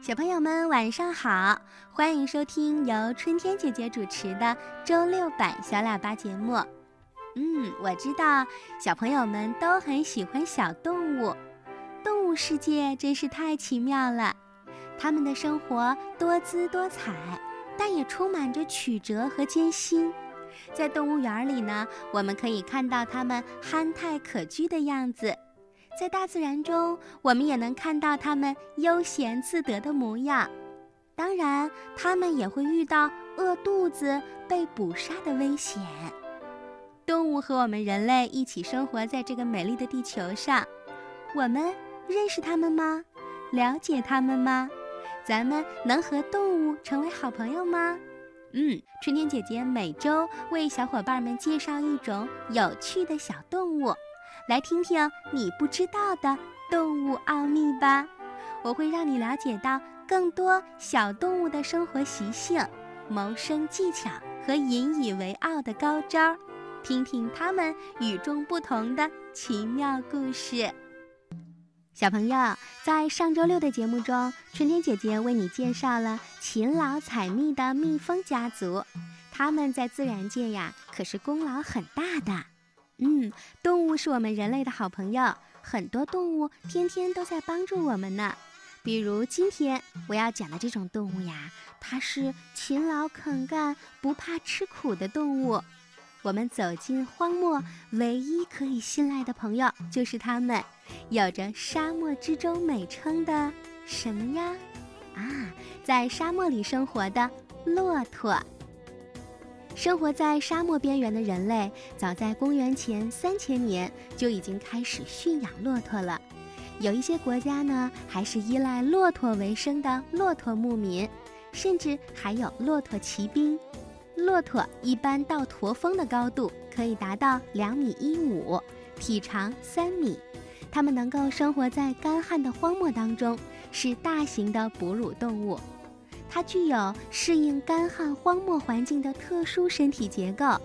小朋友们晚上好，欢迎收听由春天姐姐主持的周六版小喇叭节目。嗯，我知道小朋友们都很喜欢小动物，动物世界真是太奇妙了。它们的生活多姿多彩，但也充满着曲折和艰辛。在动物园里呢，我们可以看到它们憨态可掬的样子。在大自然中，我们也能看到它们悠闲自得的模样。当然，它们也会遇到饿肚子、被捕杀的危险。动物和我们人类一起生活在这个美丽的地球上，我们认识它们吗？了解它们吗？咱们能和动物成为好朋友吗？嗯，春天姐姐每周为小伙伴们介绍一种有趣的小动物。来听听你不知道的动物奥秘吧！我会让你了解到更多小动物的生活习性、谋生技巧和引以为傲的高招，听听它们与众不同的奇妙故事。小朋友，在上周六的节目中，春天姐姐为你介绍了勤劳采蜜的蜜蜂家族，它们在自然界呀可是功劳很大的。嗯，动物是我们人类的好朋友，很多动物天天都在帮助我们呢。比如今天我要讲的这种动物呀，它是勤劳肯干、不怕吃苦的动物。我们走进荒漠，唯一可以信赖的朋友就是它们，有着“沙漠之舟”美称的什么呀？啊，在沙漠里生活的骆驼。生活在沙漠边缘的人类，早在公元前三千年就已经开始驯养骆驼了。有一些国家呢，还是依赖骆驼为生的骆驼牧民，甚至还有骆驼骑兵。骆驼一般到驼峰的高度可以达到两米一五，体长三米。它们能够生活在干旱的荒漠当中，是大型的哺乳动物。它具有适应干旱荒漠环境的特殊身体结构，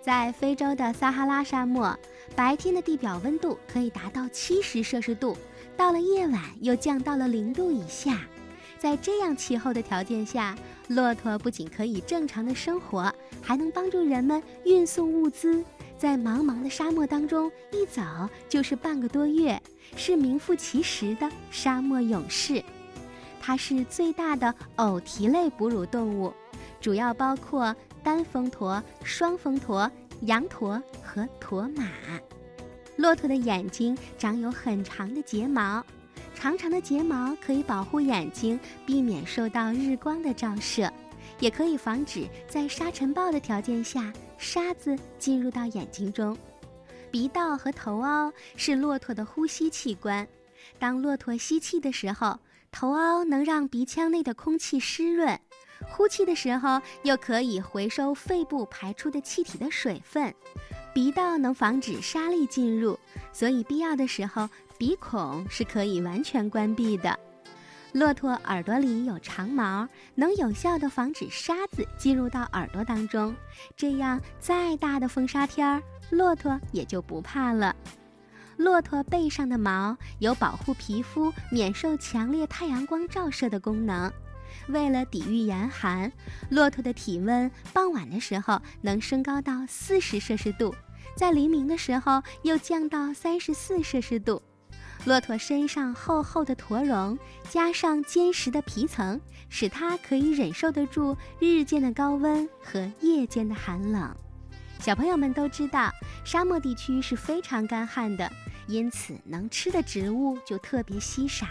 在非洲的撒哈拉沙漠，白天的地表温度可以达到七十摄氏度，到了夜晚又降到了零度以下。在这样气候的条件下，骆驼不仅可以正常的生活，还能帮助人们运送物资，在茫茫的沙漠当中一走就是半个多月，是名副其实的沙漠勇士。它是最大的偶蹄类哺乳动物，主要包括单峰驼、双峰驼、羊驼和驼马。骆驼的眼睛长有很长的睫毛，长长的睫毛可以保护眼睛，避免受到日光的照射，也可以防止在沙尘暴的条件下沙子进入到眼睛中。鼻道和头凹是骆驼的呼吸器官，当骆驼吸气的时候。头凹能让鼻腔内的空气湿润，呼气的时候又可以回收肺部排出的气体的水分。鼻道能防止沙粒进入，所以必要的时候鼻孔是可以完全关闭的。骆驼耳朵里有长毛，能有效地防止沙子进入到耳朵当中，这样再大的风沙天儿，骆驼也就不怕了。骆驼背上的毛有保护皮肤免受强烈太阳光照射的功能。为了抵御严寒，骆驼的体温傍晚的时候能升高到四十摄氏度，在黎明的时候又降到三十四摄氏度。骆驼身上厚厚的驼绒加上坚实的皮层，使它可以忍受得住日间的高温和夜间的寒冷。小朋友们都知道，沙漠地区是非常干旱的，因此能吃的植物就特别稀少，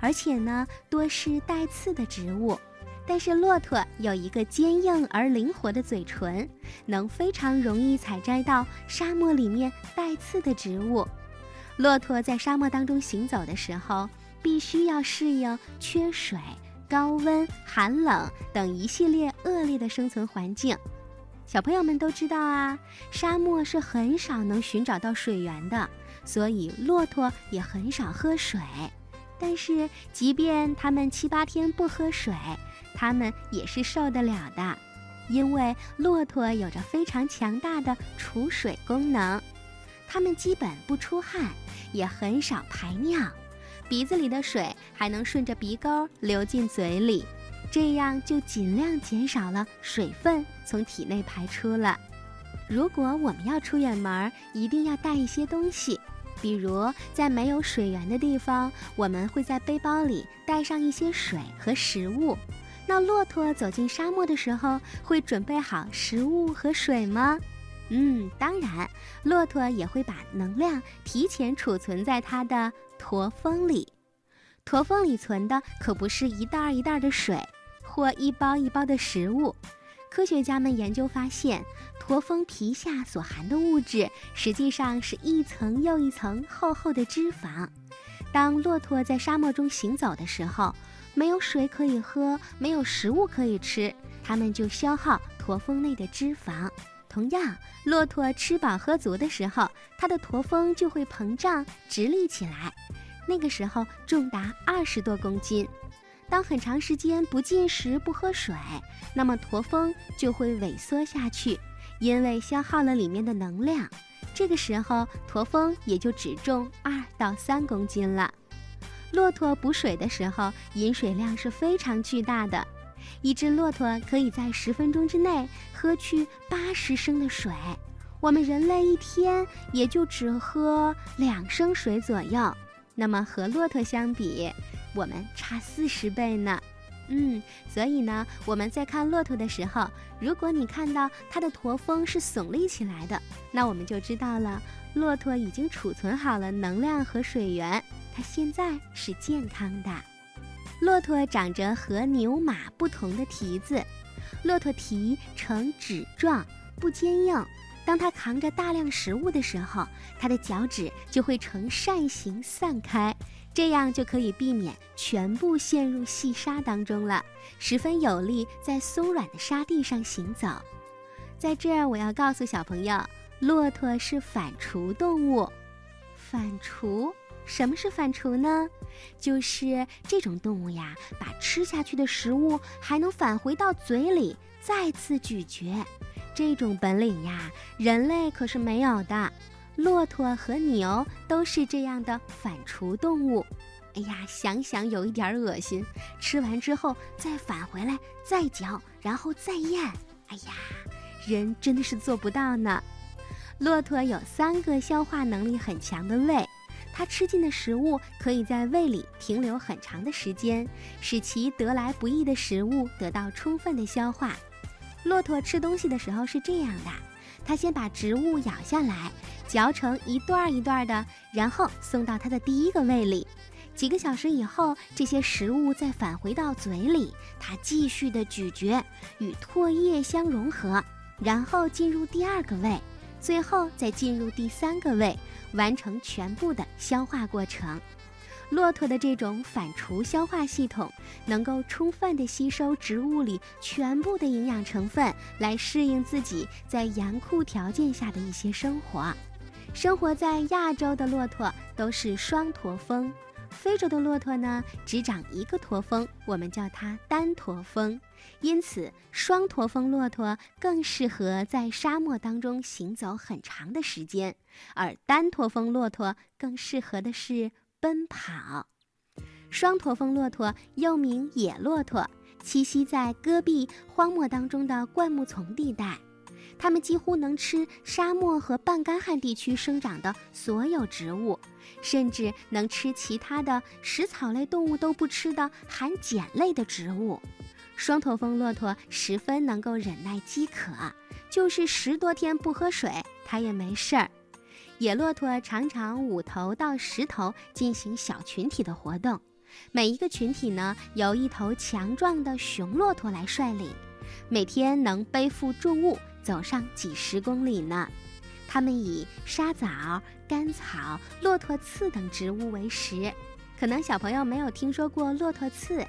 而且呢，多是带刺的植物。但是骆驼有一个坚硬而灵活的嘴唇，能非常容易采摘到沙漠里面带刺的植物。骆驼在沙漠当中行走的时候，必须要适应缺水、高温、寒冷等一系列恶劣的生存环境。小朋友们都知道啊，沙漠是很少能寻找到水源的，所以骆驼也很少喝水。但是，即便它们七八天不喝水，它们也是受得了的，因为骆驼有着非常强大的储水功能。它们基本不出汗，也很少排尿，鼻子里的水还能顺着鼻沟流进嘴里，这样就尽量减少了水分从体内排出了。如果我们要出远门，一定要带一些东西，比如在没有水源的地方，我们会在背包里带上一些水和食物。那骆驼走进沙漠的时候，会准备好食物和水吗？嗯，当然，骆驼也会把能量提前储存在它的驼峰里。驼峰里存的可不是一袋一袋的水，或一包一包的食物。科学家们研究发现，驼峰皮下所含的物质，实际上是一层又一层厚厚的脂肪。当骆驼在沙漠中行走的时候，没有水可以喝，没有食物可以吃，它们就消耗驼峰内的脂肪。同样，骆驼吃饱喝足的时候，它的驼峰就会膨胀直立起来，那个时候重达二十多公斤。当很长时间不进食不喝水，那么驼峰就会萎缩下去，因为消耗了里面的能量。这个时候，驼峰也就只重二到三公斤了。骆驼补水的时候，饮水量是非常巨大的。一只骆驼可以在十分钟之内喝去八十升的水，我们人类一天也就只喝两升水左右。那么和骆驼相比，我们差四十倍呢。嗯，所以呢，我们在看骆驼的时候，如果你看到它的驼峰是耸立起来的，那我们就知道了，骆驼已经储存好了能量和水源，它现在是健康的。骆驼长着和牛马不同的蹄子，骆驼蹄呈趾状，不坚硬。当它扛着大量食物的时候，它的脚趾就会呈扇形散开，这样就可以避免全部陷入细沙当中了，十分有利在松软的沙地上行走。在这儿，我要告诉小朋友，骆驼是反刍动物。反刍。什么是反刍呢？就是这种动物呀，把吃下去的食物还能返回到嘴里再次咀嚼。这种本领呀，人类可是没有的。骆驼和牛都是这样的反刍动物。哎呀，想想有一点恶心，吃完之后再返回来再嚼，然后再咽。哎呀，人真的是做不到呢。骆驼有三个消化能力很强的胃。它吃进的食物可以在胃里停留很长的时间，使其得来不易的食物得到充分的消化。骆驼吃东西的时候是这样的：它先把植物咬下来，嚼成一段一段的，然后送到它的第一个胃里。几个小时以后，这些食物再返回到嘴里，它继续的咀嚼，与唾液相融合，然后进入第二个胃。最后再进入第三个胃，完成全部的消化过程。骆驼的这种反刍消化系统，能够充分的吸收植物里全部的营养成分，来适应自己在严酷条件下的一些生活。生活在亚洲的骆驼都是双驼峰。非洲的骆驼呢，只长一个驼峰，我们叫它单驼峰。因此，双驼峰骆驼更适合在沙漠当中行走很长的时间，而单驼峰骆驼更适合的是奔跑。双驼峰骆驼又名野骆驼，栖息在戈壁荒漠当中的灌木丛地带。它们几乎能吃沙漠和半干旱地区生长的所有植物，甚至能吃其他的食草类动物都不吃的含碱类的植物。双驼峰骆驼十分能够忍耐饥渴，就是十多天不喝水，它也没事儿。野骆驼常常五头到十头进行小群体的活动，每一个群体呢由一头强壮的雄骆驼来率领，每天能背负重物。走上几十公里呢，它们以沙枣、甘草、骆驼刺等植物为食。可能小朋友没有听说过骆驼刺。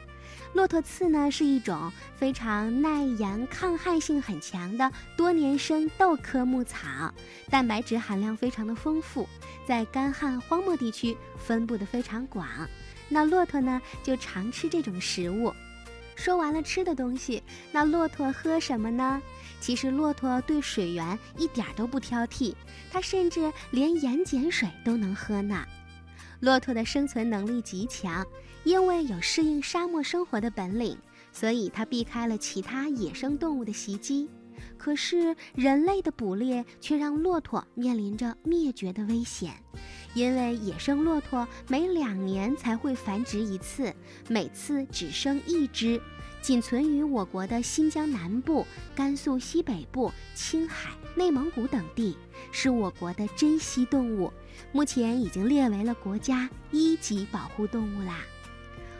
骆驼刺呢是一种非常耐盐、抗旱性很强的多年生豆科牧草，蛋白质含量非常的丰富，在干旱荒漠地区分布的非常广。那骆驼呢就常吃这种食物。说完了吃的东西，那骆驼喝什么呢？其实骆驼对水源一点都不挑剔，它甚至连盐碱水都能喝呢。骆驼的生存能力极强，因为有适应沙漠生活的本领，所以它避开了其他野生动物的袭击。可是人类的捕猎却让骆驼面临着灭绝的危险，因为野生骆驼每两年才会繁殖一次，每次只生一只，仅存于我国的新疆南部、甘肃西北部、青海、内蒙古等地，是我国的珍稀动物，目前已经列为了国家一级保护动物啦。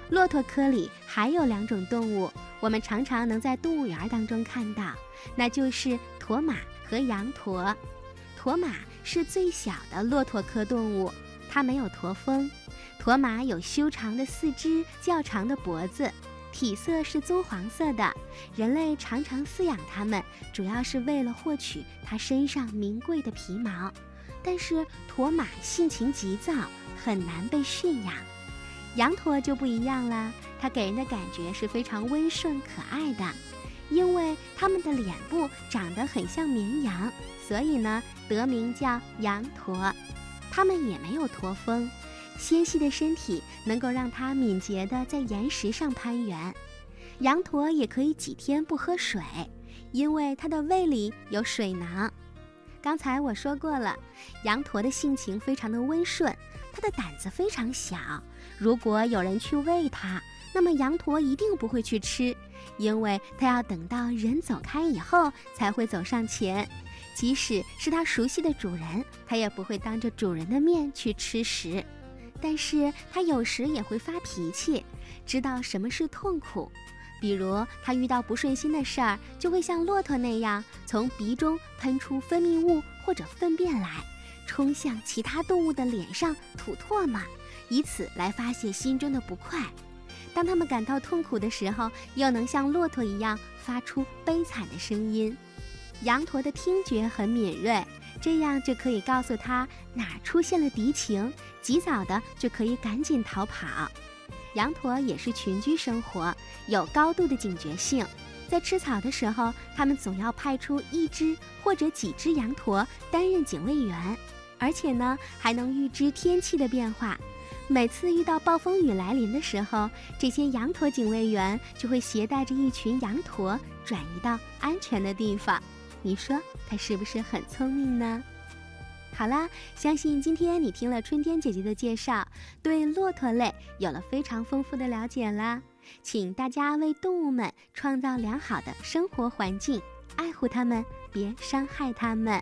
骆驼科里还有两种动物，我们常常能在动物园当中看到。那就是驼马和羊驼。驼马是最小的骆驼科动物，它没有驼峰。驼马有修长的四肢、较长的脖子，体色是棕黄色的。人类常常饲养它们，主要是为了获取它身上名贵的皮毛。但是驼马性情急躁，很难被驯养。羊驼就不一样了，它给人的感觉是非常温顺可爱的。因为它们的脸部长得很像绵羊，所以呢得名叫羊驼。它们也没有驼峰，纤细的身体能够让它敏捷地在岩石上攀援。羊驼也可以几天不喝水，因为它的胃里有水囊。刚才我说过了，羊驼的性情非常的温顺，它的胆子非常小。如果有人去喂它，那么羊驼一定不会去吃，因为它要等到人走开以后才会走上前。即使是它熟悉的主人，它也不会当着主人的面去吃食。但是它有时也会发脾气，知道什么是痛苦。比如它遇到不顺心的事儿，就会像骆驼那样从鼻中喷出分泌物或者粪便来，冲向其他动物的脸上吐唾沫，以此来发泄心中的不快。当他们感到痛苦的时候，又能像骆驼一样发出悲惨的声音。羊驼的听觉很敏锐，这样就可以告诉他哪出现了敌情，及早的就可以赶紧逃跑。羊驼也是群居生活，有高度的警觉性。在吃草的时候，他们总要派出一只或者几只羊驼担任警卫员，而且呢，还能预知天气的变化。每次遇到暴风雨来临的时候，这些羊驼警卫员就会携带着一群羊驼转移到安全的地方。你说他是不是很聪明呢？好啦，相信今天你听了春天姐姐的介绍，对骆驼类有了非常丰富的了解啦。请大家为动物们创造良好的生活环境，爱护它们，别伤害它们。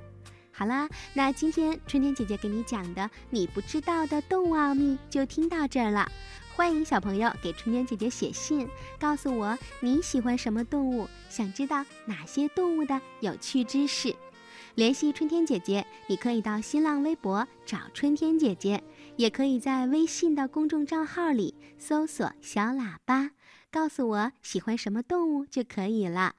好啦，那今天春天姐姐给你讲的你不知道的动物奥秘就听到这儿了。欢迎小朋友给春天姐姐写信，告诉我你喜欢什么动物，想知道哪些动物的有趣知识。联系春天姐姐，你可以到新浪微博找春天姐姐，也可以在微信的公众账号里搜索“小喇叭”，告诉我喜欢什么动物就可以了。